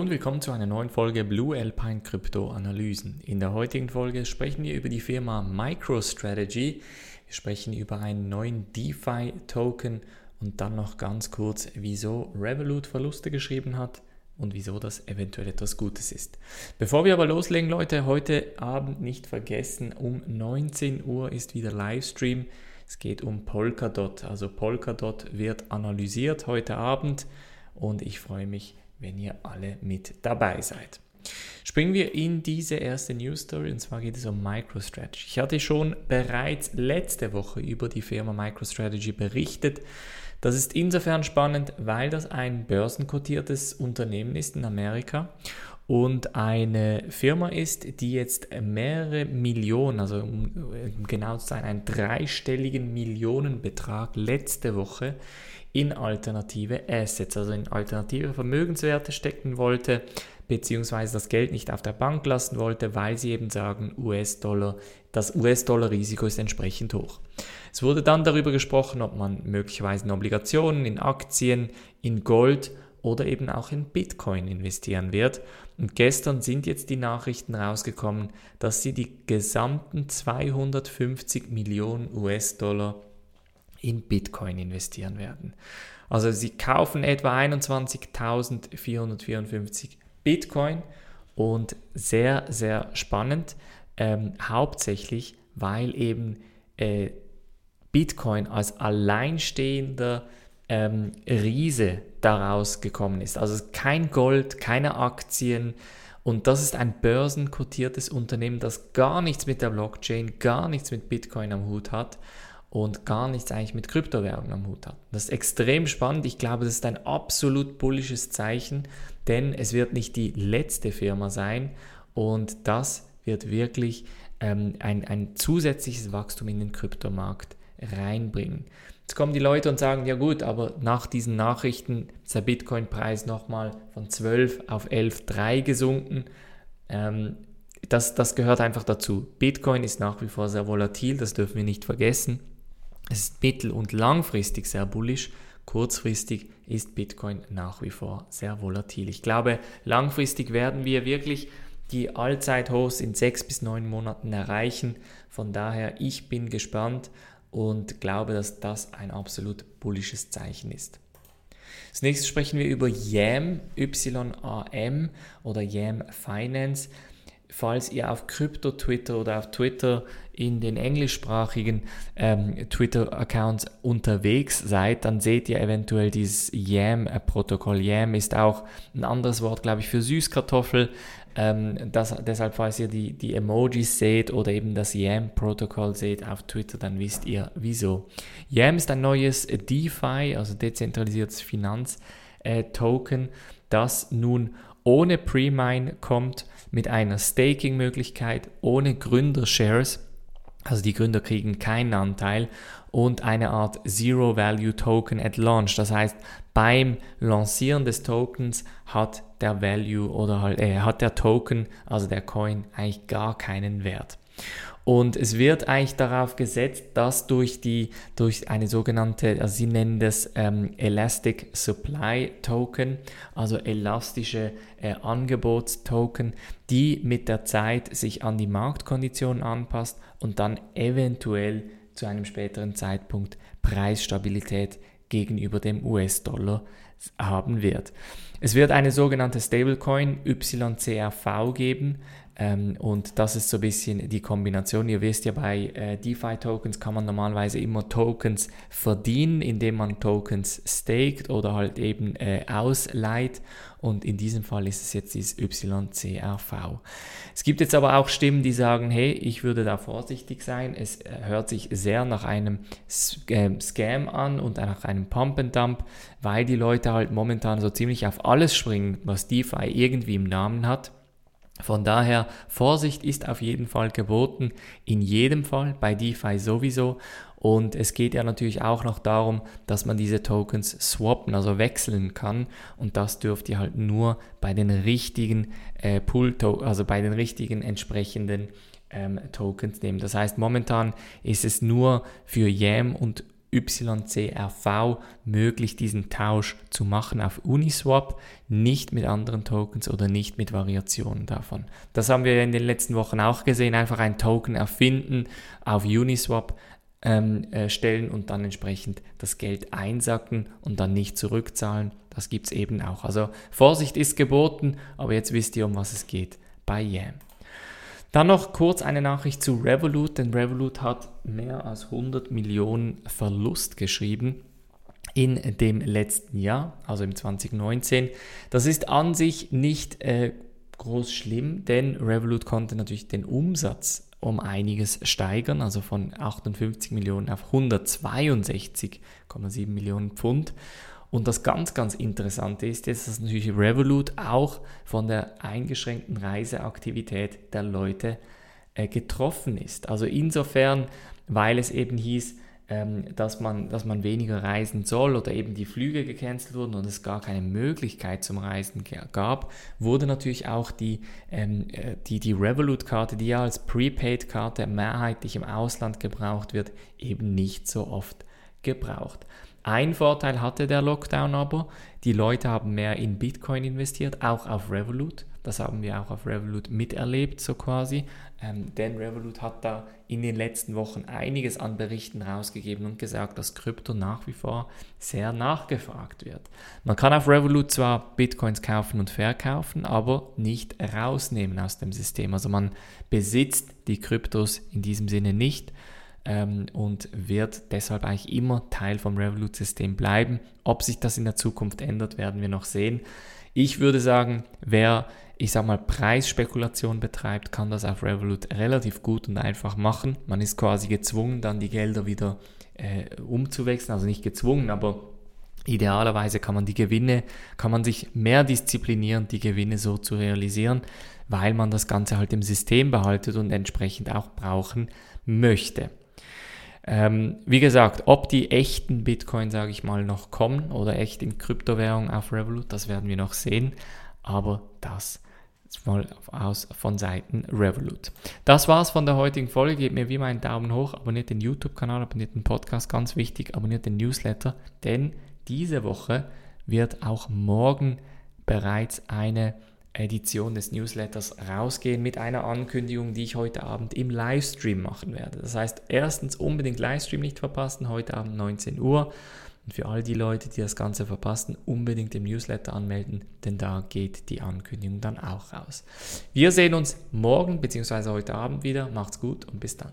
Und willkommen zu einer neuen Folge Blue Alpine Krypto Analysen. In der heutigen Folge sprechen wir über die Firma MicroStrategy. Wir sprechen über einen neuen DeFi Token und dann noch ganz kurz, wieso Revolut Verluste geschrieben hat und wieso das eventuell etwas Gutes ist. Bevor wir aber loslegen, Leute, heute Abend nicht vergessen, um 19 Uhr ist wieder Livestream. Es geht um Polkadot. Also Polkadot wird analysiert heute Abend und ich freue mich wenn ihr alle mit dabei seid. Springen wir in diese erste News Story und zwar geht es um MicroStrategy. Ich hatte schon bereits letzte Woche über die Firma MicroStrategy berichtet. Das ist insofern spannend, weil das ein börsenkotiertes Unternehmen ist in Amerika und eine Firma ist, die jetzt mehrere Millionen, also um genau zu sein, einen dreistelligen Millionenbetrag letzte Woche in alternative Assets, also in alternative Vermögenswerte stecken wollte, beziehungsweise das Geld nicht auf der Bank lassen wollte, weil sie eben sagen, US-Dollar, das US-Dollar-Risiko ist entsprechend hoch. Es wurde dann darüber gesprochen, ob man möglicherweise in Obligationen, in Aktien, in Gold oder eben auch in Bitcoin investieren wird. Und gestern sind jetzt die Nachrichten rausgekommen, dass sie die gesamten 250 Millionen US-Dollar in Bitcoin investieren werden. Also sie kaufen etwa 21.454 Bitcoin und sehr, sehr spannend, ähm, hauptsächlich weil eben äh, Bitcoin als alleinstehender ähm, Riese daraus gekommen ist. Also kein Gold, keine Aktien. Und das ist ein börsenkotiertes Unternehmen, das gar nichts mit der Blockchain, gar nichts mit Bitcoin am Hut hat und gar nichts eigentlich mit Kryptowährungen am Hut hat. Das ist extrem spannend. Ich glaube, das ist ein absolut bullisches Zeichen, denn es wird nicht die letzte Firma sein und das wird wirklich ähm, ein, ein zusätzliches Wachstum in den Kryptomarkt reinbringen. Jetzt kommen die Leute und sagen, ja gut, aber nach diesen Nachrichten ist der Bitcoin-Preis nochmal von 12 auf 11,3 gesunken. Ähm, das, das gehört einfach dazu. Bitcoin ist nach wie vor sehr volatil, das dürfen wir nicht vergessen. Es ist mittel- und langfristig sehr bullisch. Kurzfristig ist Bitcoin nach wie vor sehr volatil. Ich glaube, langfristig werden wir wirklich die Allzeithochs in sechs bis neun Monaten erreichen. Von daher, ich bin gespannt und glaube, dass das ein absolut bullisches Zeichen ist. Als nächstes sprechen wir über YAM, Y-A-M oder YAM Finance falls ihr auf Krypto-Twitter oder auf Twitter in den englischsprachigen ähm, Twitter-Accounts unterwegs seid, dann seht ihr eventuell dieses YAM-Protokoll. YAM ist auch ein anderes Wort, glaube ich, für Süßkartoffel. Ähm, das, deshalb, falls ihr die, die Emojis seht oder eben das YAM-Protokoll seht auf Twitter, dann wisst ihr wieso. YAM ist ein neues DeFi, also dezentralisiertes Finanztoken, das nun ohne Pre-Mine kommt, mit einer Staking-Möglichkeit, ohne Gründershares. Also die Gründer kriegen keinen Anteil und eine Art Zero-Value-Token at Launch. Das heißt, beim Lancieren des Tokens hat der Value oder halt, äh, hat der Token, also der Coin, eigentlich gar keinen Wert. Und es wird eigentlich darauf gesetzt, dass durch, die, durch eine sogenannte, also sie nennen das ähm, Elastic Supply Token, also elastische äh, Angebotstoken, die mit der Zeit sich an die Marktkonditionen anpasst und dann eventuell zu einem späteren Zeitpunkt Preisstabilität gegenüber dem US-Dollar haben wird. Es wird eine sogenannte Stablecoin YCRV geben. Ähm, und das ist so ein bisschen die Kombination. Ihr wisst ja, bei äh, DeFi-Tokens kann man normalerweise immer Tokens verdienen, indem man Tokens staked oder halt eben äh, ausleiht. Und in diesem Fall ist es jetzt dieses YCRV. Es gibt jetzt aber auch Stimmen, die sagen, hey, ich würde da vorsichtig sein. Es äh, hört sich sehr nach einem ähm, Scam an und nach einem Pump and Dump, weil die Leute halt momentan so ziemlich auf alles springen, was DeFi irgendwie im Namen hat. Von daher, Vorsicht ist auf jeden Fall geboten, in jedem Fall, bei DeFi sowieso. Und es geht ja natürlich auch noch darum, dass man diese Tokens swappen, also wechseln kann. Und das dürft ihr halt nur bei den richtigen äh, Pool, also bei den richtigen entsprechenden ähm, Tokens nehmen. Das heißt, momentan ist es nur für YAM und YCRV möglich, diesen Tausch zu machen auf Uniswap, nicht mit anderen Tokens oder nicht mit Variationen davon. Das haben wir in den letzten Wochen auch gesehen, einfach ein Token erfinden, auf Uniswap ähm, äh, stellen und dann entsprechend das Geld einsacken und dann nicht zurückzahlen. Das gibt es eben auch. Also Vorsicht ist geboten, aber jetzt wisst ihr, um was es geht bei Yam. Dann noch kurz eine Nachricht zu Revolut, denn Revolut hat mehr als 100 Millionen Verlust geschrieben in dem letzten Jahr, also im 2019. Das ist an sich nicht äh, groß schlimm, denn Revolut konnte natürlich den Umsatz um einiges steigern, also von 58 Millionen auf 162,7 Millionen Pfund. Und das ganz, ganz Interessante ist jetzt, dass natürlich Revolut auch von der eingeschränkten Reiseaktivität der Leute äh, getroffen ist. Also insofern, weil es eben hieß, ähm, dass, man, dass man weniger reisen soll oder eben die Flüge gecancelt wurden und es gar keine Möglichkeit zum Reisen gab, wurde natürlich auch die, ähm, äh, die, die Revolut-Karte, die ja als Prepaid-Karte mehrheitlich im Ausland gebraucht wird, eben nicht so oft gebraucht. Ein Vorteil hatte der Lockdown aber, die Leute haben mehr in Bitcoin investiert, auch auf Revolut. Das haben wir auch auf Revolut miterlebt, so quasi. Ähm, denn Revolut hat da in den letzten Wochen einiges an Berichten rausgegeben und gesagt, dass Krypto nach wie vor sehr nachgefragt wird. Man kann auf Revolut zwar Bitcoins kaufen und verkaufen, aber nicht rausnehmen aus dem System. Also man besitzt die Kryptos in diesem Sinne nicht ähm, und wird deshalb eigentlich immer Teil vom Revolut-System bleiben. Ob sich das in der Zukunft ändert, werden wir noch sehen. Ich würde sagen, wer, ich sag mal, Preisspekulation betreibt, kann das auf Revolut relativ gut und einfach machen. Man ist quasi gezwungen, dann die Gelder wieder äh, umzuwechseln, also nicht gezwungen, aber idealerweise kann man die Gewinne, kann man sich mehr disziplinieren, die Gewinne so zu realisieren, weil man das Ganze halt im System behaltet und entsprechend auch brauchen möchte. Ähm, wie gesagt, ob die echten Bitcoin, sage ich mal, noch kommen oder echt in Kryptowährung auf Revolut, das werden wir noch sehen. Aber das mal aus von Seiten Revolut. Das war's von der heutigen Folge. Gebt mir wie immer einen Daumen hoch, abonniert den YouTube-Kanal, abonniert den Podcast, ganz wichtig, abonniert den Newsletter, denn diese Woche wird auch morgen bereits eine Edition des Newsletters rausgehen mit einer Ankündigung, die ich heute Abend im Livestream machen werde. Das heißt, erstens unbedingt Livestream nicht verpassen, heute Abend 19 Uhr. Und für all die Leute, die das Ganze verpassen, unbedingt im Newsletter anmelden, denn da geht die Ankündigung dann auch raus. Wir sehen uns morgen bzw. heute Abend wieder. Macht's gut und bis dann.